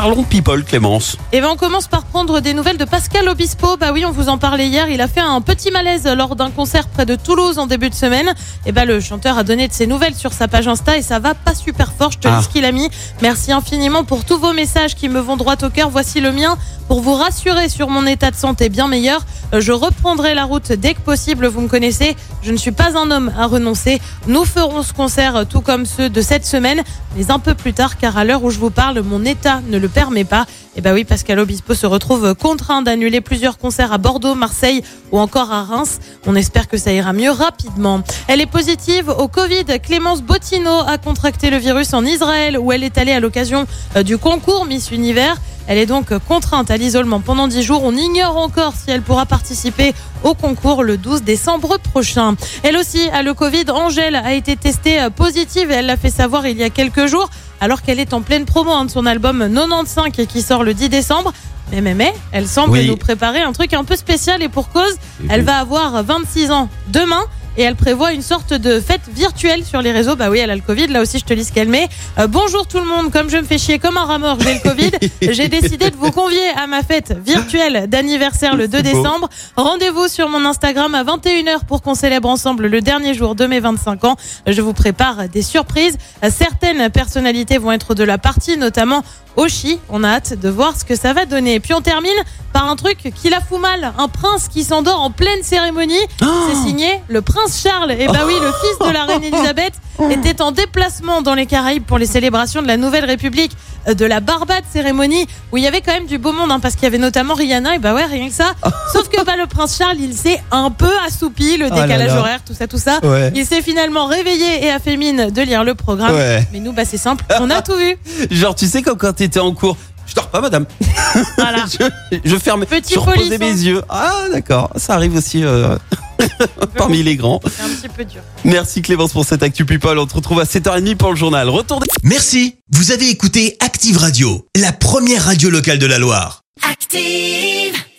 Parlons people, Clémence. Et ben on commence par prendre des nouvelles de Pascal Obispo. Bah oui, on vous en parlait hier. Il a fait un petit malaise lors d'un concert près de Toulouse en début de semaine. Et ben le chanteur a donné de ses nouvelles sur sa page Insta et ça va pas super fort. Je te Ah. lis ce qu'il a mis. Merci infiniment pour tous vos messages qui me vont droit au cœur. Voici le mien pour vous rassurer sur mon état de santé bien meilleur. Euh, Je reprendrai la route dès que possible. Vous me connaissez. Je ne suis pas un homme à renoncer. Nous ferons ce concert tout comme ceux de cette semaine, mais un peu plus tard, car à l'heure où je vous parle, mon état ne le permet pas. Et bah oui, Pascal Obispo se retrouve contraint d'annuler plusieurs concerts à Bordeaux, Marseille ou encore à Reims. On espère que ça ira mieux rapidement. Elle est positive au Covid. Clémence Bottineau a contracté le virus en Israël où elle est allée à l'occasion euh, du concours Miss Univers. Elle est donc contrainte à l'isolement pendant 10 jours. On ignore encore si elle pourra participer au concours le 12 décembre prochain. Elle aussi a le Covid. Angèle a été testée positive et elle l'a fait savoir il y a quelques jours alors qu'elle est en pleine promo hein, de son album 95 et qui sort le 10 décembre. Mais, mais, mais, elle semble Oui. nous préparer un truc un peu spécial et pour cause, elle va avoir 26 ans demain. Et elle prévoit une sorte de fête virtuelle sur les réseaux. Bah oui, elle a le Covid. Là aussi, je te lis ce qu'elle met. Euh, bonjour tout le monde. Comme je me fais chier comme un rat mort, j'ai le Covid. j'ai décidé de vous convier à ma fête virtuelle d'anniversaire le 2 C'est beau. décembre. Rendez-vous sur mon Instagram à 21h pour qu'on célèbre ensemble le dernier jour de mes 25 ans. Je vous prépare des surprises. Certaines personnalités vont être de la partie, notamment Oshi. On a hâte de voir ce que ça va donner. Et puis on termine par un truc qui la fout mal. Un prince qui s'endort en pleine cérémonie. C'est signé le prince Charles. Et bah oui, le fils de la reine Elisabeth était en déplacement dans les Caraïbes pour les célébrations de la Nouvelle République euh, de la Barbade cérémonie où il y avait quand même du beau monde hein, parce qu'il y avait notamment Rihanna et bah ouais rien que ça. Sauf que bah le prince Charles il s'est un peu assoupi le Oh là décalage là. horaire tout ça tout ça. Ouais. Il s'est finalement réveillé et a fait mine de lire le programme. Ouais. Mais nous bah c'est simple, on a tout vu. Genre, tu sais, comme quand t'étais en cours. Je dors pas, madame. Voilà. Je, je ferme. Petit je reposais mes yeux. Ah, d'accord. Ça arrive aussi euh, parmi les grands. C'est un petit peu dur. Merci Clémence pour cette Actu People. On te retrouve à 7h30 pour le journal. Retour des- Merci, vous avez écouté Active Radio, la première radio locale de la Loire. Active.